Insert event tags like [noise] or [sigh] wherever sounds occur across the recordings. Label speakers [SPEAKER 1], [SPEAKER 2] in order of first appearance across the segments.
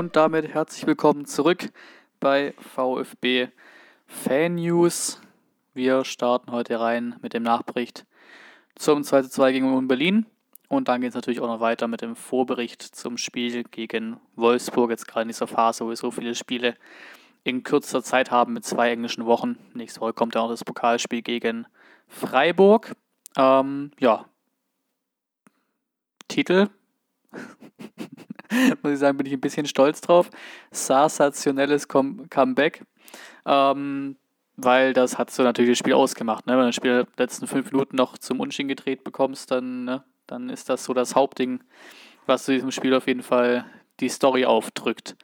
[SPEAKER 1] und damit herzlich willkommen zurück bei VfB Fan News. Wir starten heute rein mit dem Nachbericht zum 2-2 gegen Union Berlin und dann geht es natürlich auch noch weiter mit dem Vorbericht zum Spiel gegen Wolfsburg. Jetzt gerade in dieser Phase, wo wir so viele Spiele in kürzester Zeit haben mit zwei englischen Wochen. Nächste Woche kommt ja auch das Pokalspiel gegen Freiburg. Ähm, ja, Titel [laughs] [laughs] muss ich sagen, bin ich ein bisschen stolz drauf. Sensationelles Comeback. Ähm, weil das hat so natürlich das Spiel ausgemacht. Ne? Wenn du das Spiel in den letzten fünf Minuten noch zum Unschieden gedreht bekommst, dann, ne? dann ist das so das Hauptding, was zu diesem Spiel auf jeden Fall die Story aufdrückt.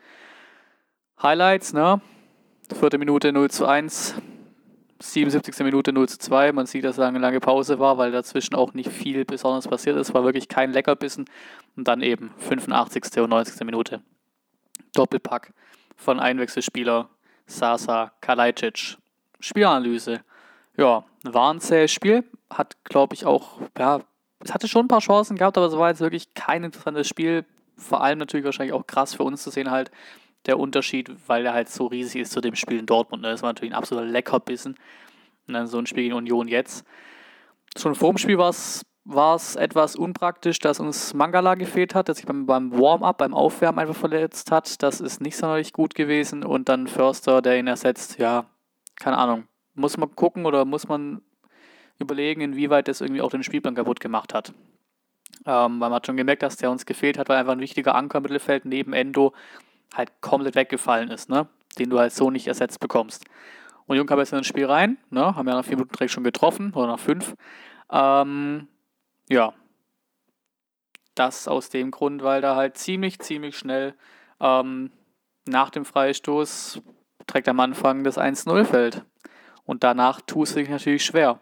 [SPEAKER 1] Highlights, ne? Vierte Minute 0 zu 1, 77. Minute 0 zu 2. Man sieht, dass es eine lange Pause war, weil dazwischen auch nicht viel Besonderes passiert ist. War wirklich kein Leckerbissen. Und dann eben 85. und 90. Minute. Doppelpack von Einwechselspieler Sasa Kalajdzic. Spielanalyse. Ja, war ein zähes Spiel. Hat, glaube ich, auch, ja, es hatte schon ein paar Chancen gehabt, aber es war jetzt wirklich kein interessantes Spiel. Vor allem natürlich wahrscheinlich auch krass für uns zu sehen, halt, der Unterschied, weil er halt so riesig ist zu dem Spiel in Dortmund. Ne? Das war natürlich ein absoluter Leckerbissen. Und dann so ein Spiel gegen Union jetzt. Schon vor dem Spiel war es etwas unpraktisch, dass uns Mangala gefehlt hat, der sich beim, beim Warm-up, beim Aufwärmen einfach verletzt hat. Das ist nicht sonderlich gut gewesen. Und dann Förster, der ihn ersetzt, ja, keine Ahnung. Muss man gucken oder muss man überlegen, inwieweit das irgendwie auch den Spielplan kaputt gemacht hat. Ähm, weil man hat schon gemerkt, dass der uns gefehlt hat, weil einfach ein wichtiger Anker im Mittelfeld neben Endo halt komplett weggefallen ist, ne? den du halt so nicht ersetzt bekommst. Und Jung jetzt in das Spiel rein, ne? haben ja nach vier Minuten direkt schon getroffen, oder nach fünf. Ähm, ja, das aus dem Grund, weil da halt ziemlich, ziemlich schnell ähm, nach dem Freistoß trägt am Anfang das 1-0 fällt. Und danach tust du dich natürlich schwer.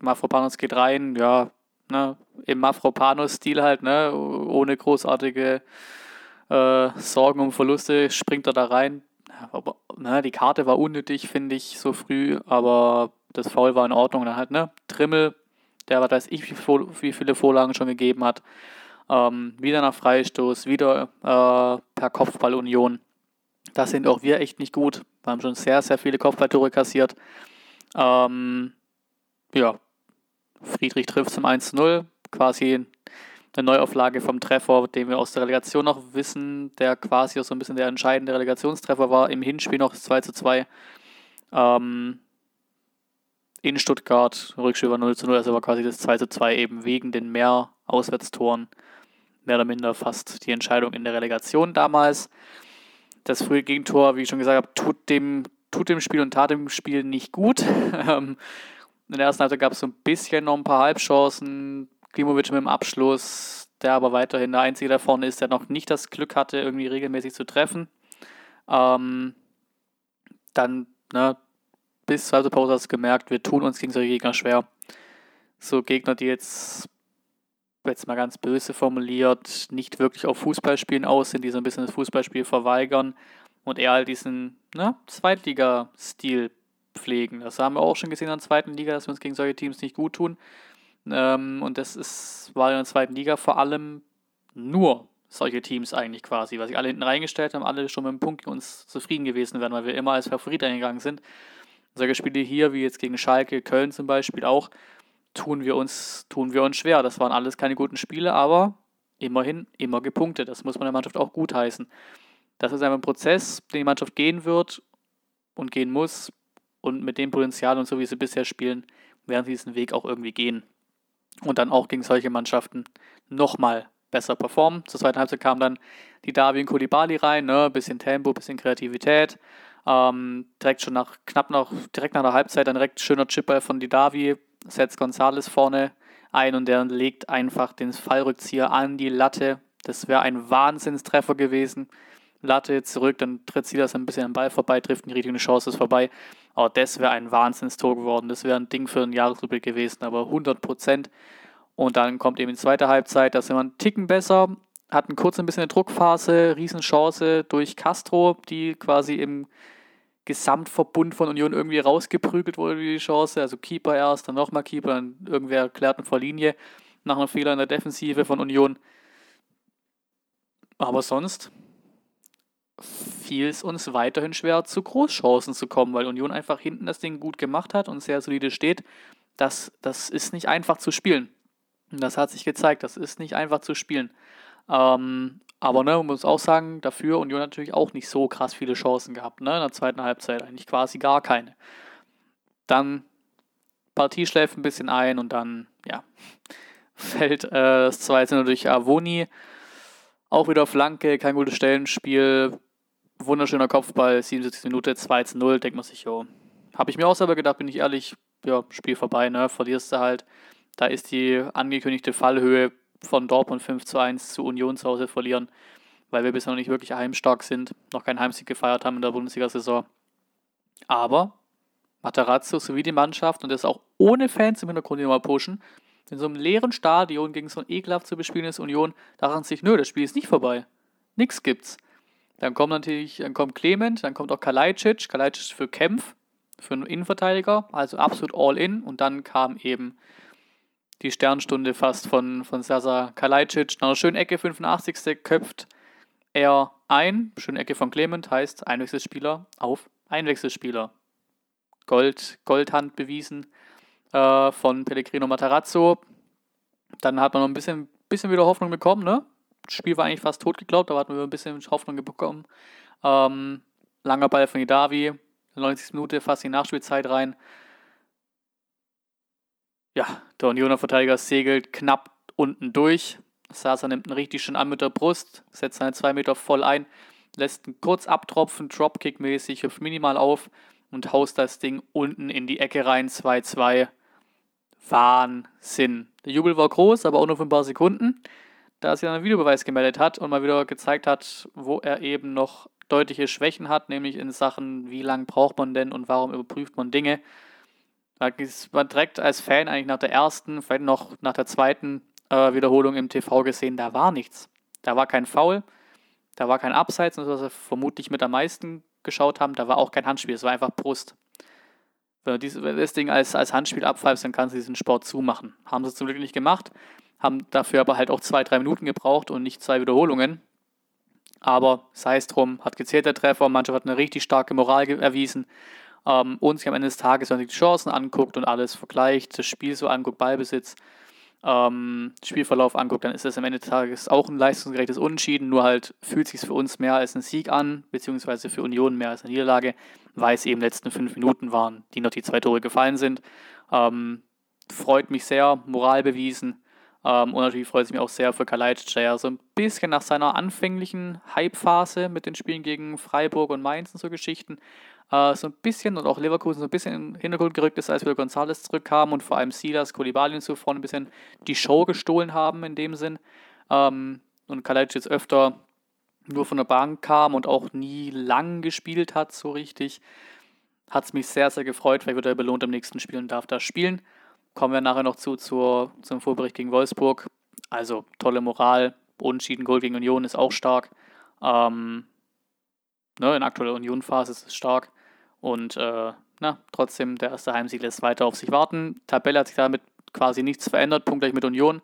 [SPEAKER 1] Mafropanos geht rein, ja, ne, im Mafropanos-Stil halt, ne, ohne großartige äh, Sorgen um Verluste, springt er da rein. Aber, ne, die Karte war unnötig, finde ich, so früh, aber das Foul war in Ordnung. Dann halt, ne, Trimmel, der was weiß ich, wie viele Vorlagen schon gegeben hat. Ähm, wieder nach Freistoß, wieder äh, per Kopfballunion. Da sind auch wir echt nicht gut. Wir haben schon sehr, sehr viele Kopfballtore kassiert. Ähm, ja, Friedrich trifft zum 1-0. Quasi eine Neuauflage vom Treffer, den wir aus der Relegation noch wissen, der quasi auch so ein bisschen der entscheidende Relegationstreffer war. Im Hinspiel noch 2 zu 2. Ähm, in Stuttgart, Rückspiel war 0 zu 0, also war quasi das 2 zu 2 eben wegen den mehr Auswärtstoren mehr oder minder fast die Entscheidung in der Relegation damals. Das frühe Gegentor, wie ich schon gesagt habe, tut dem, tut dem Spiel und tat dem Spiel nicht gut. [laughs] Ähm, in der ersten Halbzeit gab es so ein bisschen noch ein paar Halbchancen. Klimovic mit dem Abschluss, der aber weiterhin der Einzige da vorne ist, der noch nicht das Glück hatte, irgendwie regelmäßig zu treffen. Ähm, dann, ne, bis zur Pause hast du gemerkt, wir tun uns gegen solche Gegner schwer. So Gegner, die jetzt, jetzt mal ganz böse formuliert, nicht wirklich auf Fußballspielen aus sind, die so ein bisschen das Fußballspiel verweigern und eher halt diesen ne, Zweitliga-Stil pflegen. Das haben wir auch schon gesehen in der zweiten Liga, dass wir uns gegen solche Teams nicht gut tun. Ähm, und das ist, war in der zweiten Liga vor allem nur solche Teams eigentlich quasi, weil sich alle hinten reingestellt haben, alle schon mit dem Punkt uns zufrieden gewesen wären, weil wir immer als Favorit eingegangen sind. Solche Spiele hier, wie jetzt gegen Schalke, Köln zum Beispiel auch, tun wir uns, tun wir uns schwer. Das waren alles keine guten Spiele, aber immerhin immer gepunktet. Das muss man der Mannschaft auch gut heißen. Das ist einfach ein Prozess, den die Mannschaft gehen wird und gehen muss. Und mit dem Potenzial und so wie sie bisher spielen, werden sie diesen Weg auch irgendwie gehen und dann auch gegen solche Mannschaften nochmal besser performen. Zur zweiten Halbzeit kam dann die Darwin Kulibali rein, ne? bisschen Tempo, bisschen Kreativität. Ähm, direkt schon nach, knapp noch, direkt nach der Halbzeit, dann direkt schöner Chipper von Didavi, setzt Gonzales vorne ein und der legt einfach den Fallrückzieher an die Latte. Das wäre ein Wahnsinnstreffer gewesen. Latte zurück, dann tritt sie das ein bisschen am Ball vorbei, trifft die richtige Chance, ist vorbei. Aber das wäre ein Wahnsinnstor geworden. Das wäre ein Ding für einen Jahresrückblick gewesen, aber 100 Prozent. Und dann kommt eben die zweite Halbzeit, da sind wir einen Ticken besser, hatten kurz ein bisschen eine Druckphase, Riesenchance durch Castro, die quasi im Gesamtverbund von Union irgendwie rausgeprügelt wurde, die Chance. Also Keeper erst, dann nochmal Keeper, dann irgendwer klärt vor Linie nach einem Fehler in der Defensive von Union. Aber sonst fiel es uns weiterhin schwer, zu Großchancen zu kommen, weil Union einfach hinten das Ding gut gemacht hat und sehr solide steht. Das, das ist nicht einfach zu spielen. Und das hat sich gezeigt, das ist nicht einfach zu spielen. Ähm, aber ne, man muss auch sagen, dafür Union natürlich auch nicht so krass viele Chancen gehabt, ne? In der zweiten Halbzeit eigentlich quasi gar keine. Dann Partie schläft ein bisschen ein und dann, ja, [laughs] fällt äh, das 2 durch Avoni. Auch wieder Flanke, kein gutes Stellenspiel. Wunderschöner Kopfball, 77 Minute, 2 zu 0. Denkt man sich, jo. Habe ich mir auch selber gedacht, bin ich ehrlich, ja, Spiel vorbei, ne? Verlierst du halt. Da ist die angekündigte Fallhöhe von Dortmund 5 zu 1 zu Union zu Hause verlieren, weil wir bisher noch nicht wirklich heimstark sind, noch keinen Heimsieg gefeiert haben in der Bundesliga-Saison. Aber Matarazzo sowie die Mannschaft und das auch ohne Fans im Hintergrund, nochmal pushen, in so einem leeren Stadion gegen so ein ekelhaft zu bespielendes Union, daran sich, nö, das Spiel ist nicht vorbei. Nix gibt's. Dann kommt natürlich, dann kommt Clement, dann kommt auch Kalajdzic, Kalajdzic für Kempf, für einen Innenverteidiger, also absolut all in. Und dann kam eben die Sternstunde fast von, von Sasa Kalajdzic. Nach einer schönen Ecke, 85. köpft er ein. Schöne Ecke von Clement heißt Einwechselspieler auf Einwechselspieler. Gold, Goldhand bewiesen äh, von Pellegrino Matarazzo. Dann hat man noch ein bisschen, bisschen wieder Hoffnung bekommen, ne? Das Spiel war eigentlich fast tot geglaubt, aber hatten wir ein bisschen Hoffnung bekommen. Ähm, langer Ball von Idavi, 90. Minute, fast die Nachspielzeit rein. Ja, der Unioner Verteidiger segelt knapp unten durch. Sasa nimmt ihn richtig schön an mit der Brust, setzt seine zwei Meter voll ein, lässt ihn kurz abtropfen, Dropkick-mäßig, hüpft minimal auf und haust das Ding unten in die Ecke rein, 2-2. Wahnsinn. Der Jubel war groß, aber auch nur für ein paar Sekunden, da er sich einen Videobeweis gemeldet hat und mal wieder gezeigt hat, wo er eben noch deutliche Schwächen hat, nämlich in Sachen, wie lange braucht man denn und warum überprüft man Dinge. Man direkt als Fan eigentlich nach der ersten, vielleicht noch nach der zweiten äh, Wiederholung im TV gesehen, da war nichts. Da war kein Foul, da war kein Abseits, was wir vermutlich mit am meisten geschaut haben, da war auch kein Handspiel, es war einfach Brust. Wenn du, das Ding als, als Handspiel abpfeifst, dann kannst du diesen Sport zumachen. Haben sie zum Glück nicht gemacht, haben dafür aber halt auch zwei, drei Minuten gebraucht und nicht zwei Wiederholungen. Aber sei es drum, hat gezählt der Treffer, Mannschaft hat eine richtig starke Moral erwiesen ähm, und sich am Ende des Tages, wenn man sich die Chancen anguckt und alles vergleicht, das Spiel so anguckt, Ballbesitz, ähm, Spielverlauf anguckt, dann ist das am Ende des Tages auch ein leistungsgerechtes Unentschieden, nur halt fühlt sich für uns mehr als ein Sieg an, beziehungsweise für Union mehr als eine Niederlage, weil es eben letzten fünf Minuten waren, die noch die zwei Tore gefallen sind. Ähm, freut mich sehr, Moral bewiesen. Ähm, und natürlich freut es mich auch sehr für Kalajdzic, der ja so ein bisschen nach seiner anfänglichen Hype-Phase mit den Spielen gegen Freiburg und Mainz und so Geschichten äh, so ein bisschen und auch Leverkusen so ein bisschen in den Hintergrund gerückt ist, als wieder Gonzales zurückkam und vor allem Silas, Koulibaly und so vorne ein bisschen die Show gestohlen haben in dem Sinn. Ähm, und Kalajdzic jetzt öfter nur von der Bank kam und auch nie lang gespielt hat, so richtig, hat es mich sehr, sehr gefreut. Vielleicht wird er belohnt im nächsten Spiel und darf da spielen. Kommen wir nachher noch zu zur, zum Vorbericht gegen Wolfsburg. Also tolle Moral, Unentschieden, Goal gegen Union ist auch stark. Ähm, ne, in aktueller Union-Phase ist es stark. Und äh, na, trotzdem, der erste Heimsieg lässt weiter auf sich warten. Tabelle hat sich damit quasi nichts verändert, punktgleich mit Union.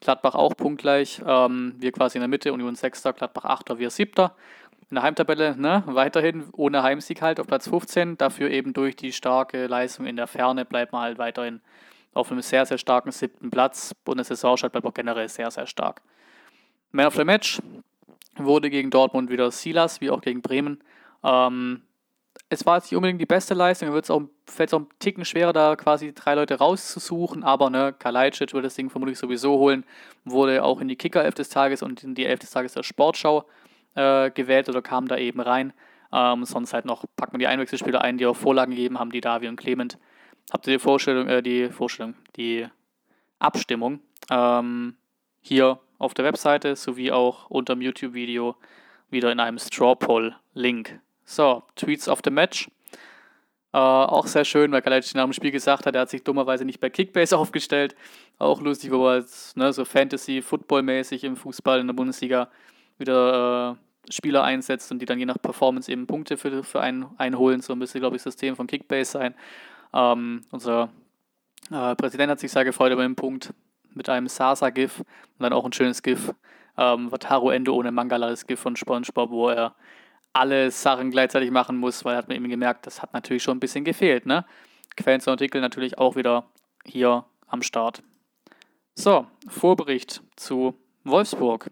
[SPEAKER 1] Gladbach auch punktgleich. Ähm, wir quasi in der Mitte, Union 6. Gladbach 8. wir 7. In der Heimtabelle ne, weiterhin ohne Heimsieg halt auf Platz 15. Dafür eben durch die starke Leistung in der Ferne bleibt man halt weiterhin auf einem sehr, sehr starken siebten Platz. Bundessaisonstart bleibt auch generell sehr, sehr stark. Man of the Match wurde gegen Dortmund wieder Silas, wie auch gegen Bremen. Ähm, es war jetzt nicht unbedingt die beste Leistung, wird es auch, fällt es auch einen Ticken schwerer, da quasi drei Leute rauszusuchen, aber ne, Kalajdzic wird das Ding vermutlich sowieso holen, wurde auch in die Kicker-Elf des Tages und in die Elf des Tages der Sportschau äh, gewählt oder kam da eben rein. Ähm, sonst halt noch packt man die Einwechselspieler ein, die auch Vorlagen gegeben haben, die Davi und Clement. Habt ihr die Vorstellung, äh, die Vorstellung, die Abstimmung ähm, hier auf der Webseite sowie auch unter dem YouTube-Video wieder in einem Straw Poll-Link so, Tweets of the Match. Äh, auch sehr schön, weil Kalajdzic nach dem Spiel gesagt hat, er hat sich dummerweise nicht bei Kickbase [laughs] aufgestellt. Auch lustig, wo er ne, so Fantasy-Football-mäßig im Fußball in der Bundesliga wieder äh, Spieler einsetzt und die dann je nach Performance eben Punkte für, für einen einholen. So müsste, glaube ich, das System von Kickbase sein. Ähm, unser äh, Präsident hat sich sehr gefreut über den Punkt mit einem Sasa-GIF und dann auch ein schönes GIF. Ähm, Wataru Ende ohne Mangala, das GIF von SpongeBob, wo er alle Sachen gleichzeitig machen muss, weil hat man eben gemerkt, das hat natürlich schon ein bisschen gefehlt. Ne? Quellen zum Artikel natürlich auch wieder hier am Start. So, Vorbericht zu Wolfsburg.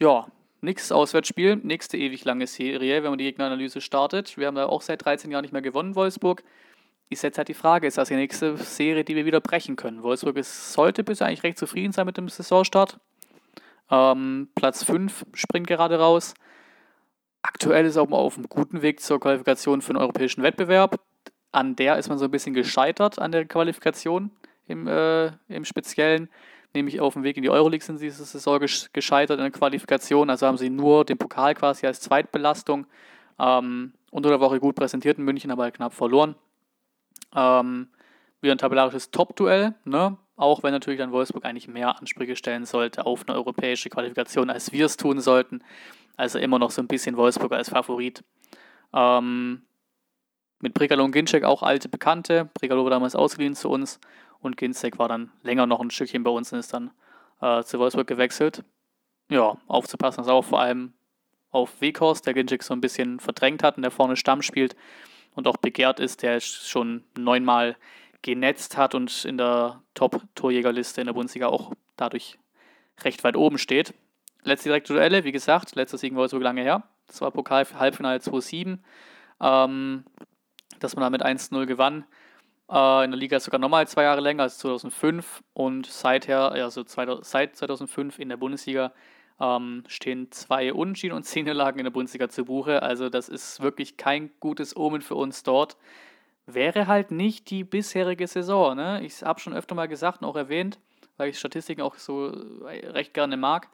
[SPEAKER 1] Ja, nix Auswärtsspiel, nächste ewig lange Serie, wenn man die Gegneranalyse startet. Wir haben da auch seit 13 Jahren nicht mehr gewonnen, Wolfsburg. Ist jetzt halt die Frage, ist das die nächste Serie, die wir wieder brechen können? Wolfsburg ist, sollte bisher eigentlich recht zufrieden sein mit dem Saisonstart. Ähm, Platz 5 springt gerade raus. Aktuell ist auch mal auf einem guten Weg zur Qualifikation für einen europäischen Wettbewerb. An der ist man so ein bisschen gescheitert, an der Qualifikation im, äh, im Speziellen. Nämlich auf dem Weg in die Euroleague sind sie diese Saison gescheitert in der Qualifikation. Also haben sie nur den Pokal quasi als Zweitbelastung ähm, unter der Woche gut präsentiert in München, aber knapp verloren. Ähm, wieder ein tabellarisches Top-Duell, ne? auch wenn natürlich dann Wolfsburg eigentlich mehr Ansprüche stellen sollte auf eine europäische Qualifikation, als wir es tun sollten. Also immer noch so ein bisschen Wolfsburg als Favorit. Ähm, mit Brigalo und Ginczek auch alte Bekannte. Brigalo war damals ausgeliehen zu uns und Ginczek war dann länger noch ein Stückchen bei uns und ist dann äh, zu Wolfsburg gewechselt. Ja, aufzupassen ist auch vor allem auf Weghorst, der Ginczek so ein bisschen verdrängt hat und der vorne Stamm spielt und auch begehrt ist, der schon neunmal genetzt hat und in der Top-Torjägerliste in der Bundesliga auch dadurch recht weit oben steht. Letzte direkte Duelle, wie gesagt, letzter Sieg war so lange her. Das war Pokal Halbfinale 2-7, ähm, dass man damit 1-0 gewann. Äh, in der Liga sogar nochmal zwei Jahre länger als 2005 und seither, also seit 2005 in der Bundesliga ähm, stehen zwei Unentschieden und zehn Niederlagen in der Bundesliga zu Buche. Also das ist wirklich kein gutes Omen für uns dort. Wäre halt nicht die bisherige Saison. Ne? Ich habe schon öfter mal gesagt und auch erwähnt, weil ich Statistiken auch so recht gerne mag.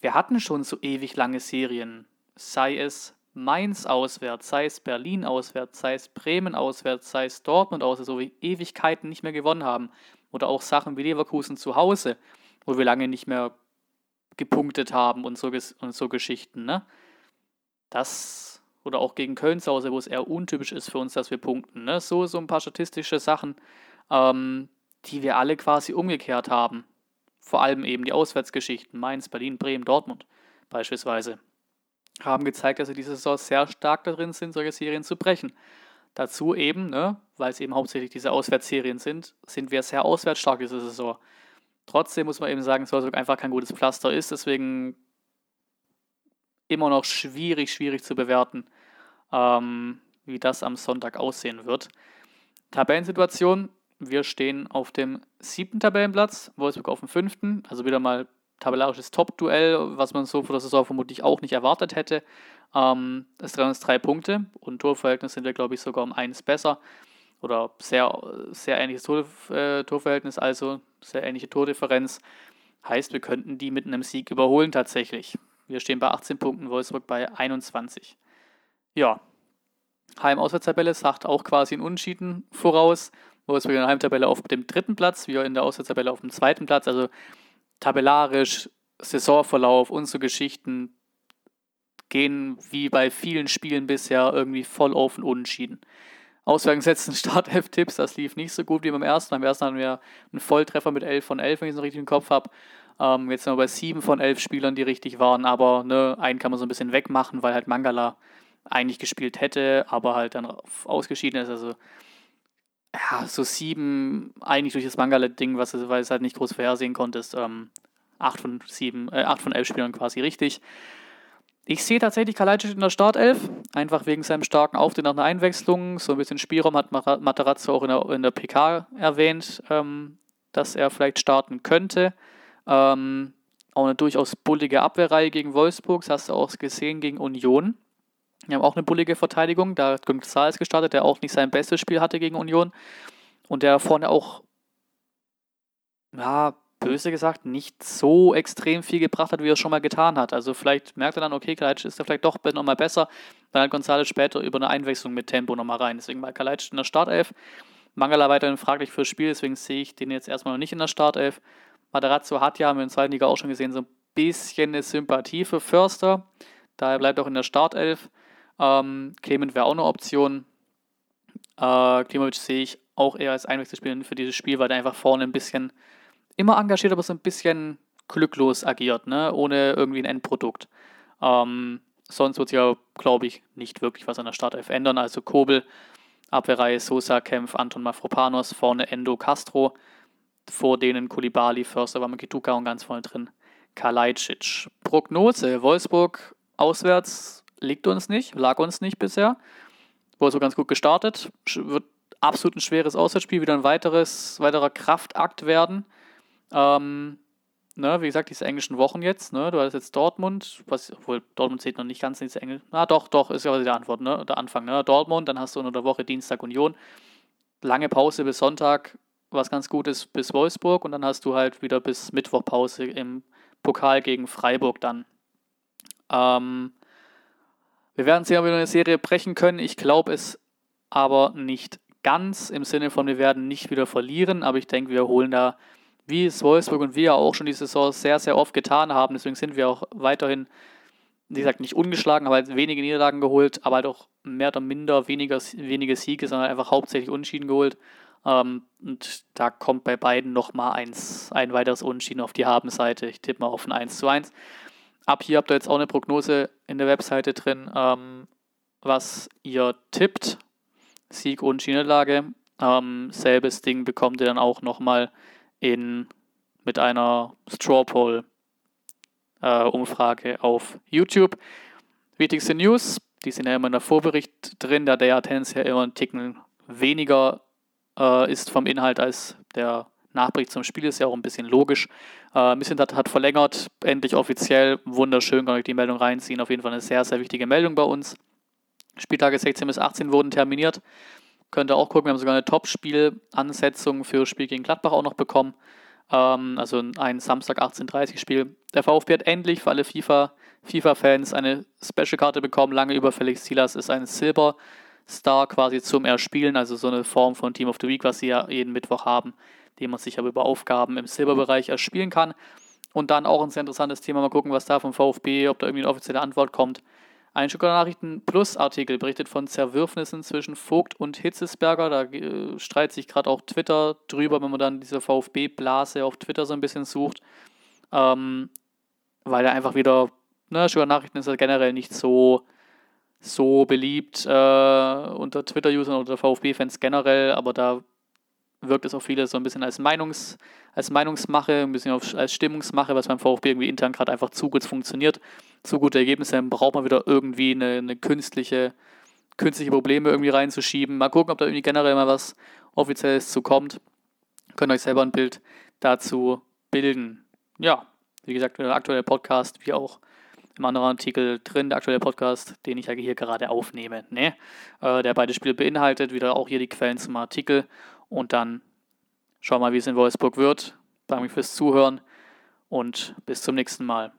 [SPEAKER 1] Wir hatten schon so ewig lange Serien. Sei es Mainz auswärts, sei es Berlin auswärts, sei es Bremen auswärts, sei es Dortmund auswärts, wo wir Ewigkeiten nicht mehr gewonnen haben. Oder auch Sachen wie Leverkusen zu Hause, wo wir lange nicht mehr gepunktet haben und so, und so Geschichten. Ne? Das, oder auch gegen Köln zu Hause, wo es eher untypisch ist für uns, dass wir punkten. Ne? So, so ein paar statistische Sachen, ähm, die wir alle quasi umgekehrt haben. Vor allem eben die Auswärtsgeschichten, Mainz, Berlin, Bremen, Dortmund beispielsweise, haben gezeigt, dass sie diese Saison sehr stark darin sind, solche Serien zu brechen. Dazu eben, ne, weil es eben hauptsächlich diese Auswärtsserien sind, sind wir sehr auswärtsstark diese Saison. Trotzdem muss man eben sagen, dass Wolfsburg einfach kein gutes Pflaster ist, deswegen immer noch schwierig, schwierig zu bewerten, ähm, wie das am Sonntag aussehen wird. Tabellensituation, wir stehen auf dem siebten Tabellenplatz, Wolfsburg auf dem fünften, also wieder mal tabellarisches Top-Duell, was man so vor der Saison vermutlich auch nicht erwartet hätte. Ähm, es trennen uns drei Punkte und Torverhältnis sind wir, glaube ich, sogar um eins besser oder sehr, sehr ähnliches Tor, äh, Torverhältnis, also sehr ähnliche Tordifferenz. Heißt, wir könnten die mit einem Sieg überholen tatsächlich. Wir stehen bei 18 Punkten, Wolfsburg bei 21. Ja, Heim-Auswärtstabelle sagt auch quasi ein Unentschieden voraus. Wolfsburg in der Heimtabelle auf dem dritten Platz, wir in der Auswärtstabelle auf dem zweiten Platz. Also tabellarisch, Saisonverlauf, unsere Geschichten gehen wie bei vielen Spielen bisher irgendwie voll auf und unentschieden. Ausgangssätzen [laughs] Startelf-Tipps, das lief nicht so gut wie beim ersten. Beim ersten hatten wir einen Volltreffer mit 11 von 11, wenn ich es noch richtig im Kopf habe. Ähm, jetzt sind wir bei 7 von 11 Spielern, die richtig waren, aber ne, einen kann man so ein bisschen wegmachen, weil halt Mangala eigentlich gespielt hätte, aber halt dann ausgeschieden ist. Also ja, so 7 eigentlich durch das Mangala-Ding, was weil es halt nicht groß vorhersehen konntest. Ähm, 8 von 7, äh, 8 von 11 Spielern quasi richtig. Ich sehe tatsächlich Kalajdzic in der Startelf, einfach wegen seinem starken Auftritt nach einer Einwechslung. So ein bisschen Spielraum hat Materazzo auch in der, in der PK erwähnt, ähm, dass er vielleicht starten könnte. Ähm, auch eine durchaus bullige Abwehrreihe gegen Wolfsburg, das hast du auch gesehen gegen Union. Wir haben auch eine bullige Verteidigung, da hat González gestartet, der auch nicht sein bestes Spiel hatte gegen Union und der vorne auch ja, böse gesagt, nicht so extrem viel gebracht hat, wie er es schon mal getan hat. Also vielleicht merkt er dann, okay, Kalajdzic ist da vielleicht doch nochmal besser. Dann hat González später über eine Einwechslung mit Tempo nochmal rein. Deswegen mal Kalajdzic in der Startelf. Mangala weiterhin fraglich fürs Spiel, deswegen sehe ich den jetzt erstmal noch nicht in der Startelf. Materazzo hat ja, haben wir in der zweiten Liga auch schon gesehen, so ein bisschen eine Sympathie für Förster. Daher bleibt auch in der Startelf. Ähm, Clement wäre auch eine Option. Äh, Klimovic sehe ich auch eher als Einwechselspieler für dieses Spiel, weil der einfach vorne ein bisschen immer engagiert, aber so ein bisschen glücklos agiert, ne? ohne irgendwie ein Endprodukt. Ähm, sonst wird sich ja, glaube ich, nicht wirklich was an der Startelf ändern. Also Kobel, Abwehrreihe Sosa, Kempf, Anton Mafropanos, vorne Endo, Castro, vor denen Kulibali, Förster, Wamakituka und ganz vorne drin Kalajdzic. Prognose, Wolfsburg auswärts liegt uns nicht, lag uns nicht bisher. Wurde so ganz gut gestartet, wird absolut ein schweres Auswärtsspiel, wieder ein weiteres, weiterer Kraftakt werden. Ähm, ne, wie gesagt, diese englischen Wochen jetzt, ne, du hast jetzt Dortmund, was, obwohl Dortmund zählt noch nicht ganz ins Engel. Na doch, doch, ist ja die Antwort, ne, der Anfang, ne, Dortmund, dann hast du in der Woche Dienstag Union, lange Pause bis Sonntag, was ganz gut ist, bis Wolfsburg und dann hast du halt wieder bis Mittwoch Pause im Pokal gegen Freiburg dann. Ähm, wir werden sehen, ob wir eine Serie brechen können. Ich glaube es aber nicht ganz im Sinne von, wir werden nicht wieder verlieren, aber ich denke, wir holen da wie es Wolfsburg und wir auch schon die Saison sehr, sehr oft getan haben. Deswegen sind wir auch weiterhin, wie gesagt, nicht ungeschlagen, aber halt wenige Niederlagen geholt, aber halt auch mehr oder minder weniger, wenige Siege, sondern einfach hauptsächlich Unschieden geholt. Ähm, und da kommt bei beiden nochmal ein weiteres Unschieden auf die Habenseite. Ich tippe mal auf ein 1 zu 1. Ab hier habt ihr jetzt auch eine Prognose in der Webseite drin, ähm, was ihr tippt. Sieg und Niederlage. Ähm, selbes Ding bekommt ihr dann auch nochmal mit einer Straw Poll äh, Umfrage auf YouTube. Wichtigste News, die sind ja immer in der Vorbericht drin, da der ja tendenziell immer ein Ticken weniger äh, ist vom Inhalt als der Nachbericht zum Spiel, ist ja auch ein bisschen logisch. Äh, bisschen hat, verlängert, endlich offiziell, wunderschön, kann ich die Meldung reinziehen, auf jeden Fall eine sehr, sehr wichtige Meldung bei uns. Spieltage 16 bis 18 wurden terminiert. Könnt ihr auch gucken, wir haben sogar eine Top-Spiel-Ansetzung für Spiel gegen Gladbach auch noch bekommen. Ähm, also ein Samstag 18.30 Spiel. Der VfB hat endlich für alle FIFA, FIFA-Fans eine Special-Karte bekommen, lange überfällig. Silas ist ein Silber-Star quasi zum Erspielen, also so eine Form von Team of the Week, was sie ja jeden Mittwoch haben, den man sich aber über Aufgaben im Silberbereich erspielen kann. Und dann auch ein sehr interessantes Thema, mal gucken, was da vom VfB, ob da irgendwie eine offizielle Antwort kommt. Ein Stuttgarter Nachrichten Plus Artikel berichtet von Zerwürfnissen zwischen Vogt und Hitzesberger. Da äh, streitet sich gerade auch Twitter drüber, wenn man dann diese VfB-Blase auf Twitter so ein bisschen sucht. Ähm, weil er einfach wieder, ne, Stuttgarter Nachrichten ist ja generell nicht so, so beliebt äh, unter Twitter-Usern oder VfB-Fans generell, aber da wirkt es auch viele so ein bisschen als, Meinungs, als Meinungsmache, ein bisschen auf, als Stimmungsmache, was beim VfB irgendwie intern gerade einfach zu gut funktioniert so gute Ergebnisse, braucht man wieder irgendwie eine, eine künstliche, künstliche Probleme irgendwie reinzuschieben. Mal gucken, ob da irgendwie generell mal was Offizielles zu kommt. Könnt euch selber ein Bild dazu bilden. Ja, wie gesagt, der aktuelle Podcast, wie auch im anderen Artikel drin, der aktuelle Podcast, den ich hier gerade aufnehme, ne? Äh, der beide Spiele beinhaltet, wieder auch hier die Quellen zum Artikel und dann schauen wir mal, wie es in Wolfsburg wird. Danke fürs Zuhören und bis zum nächsten Mal.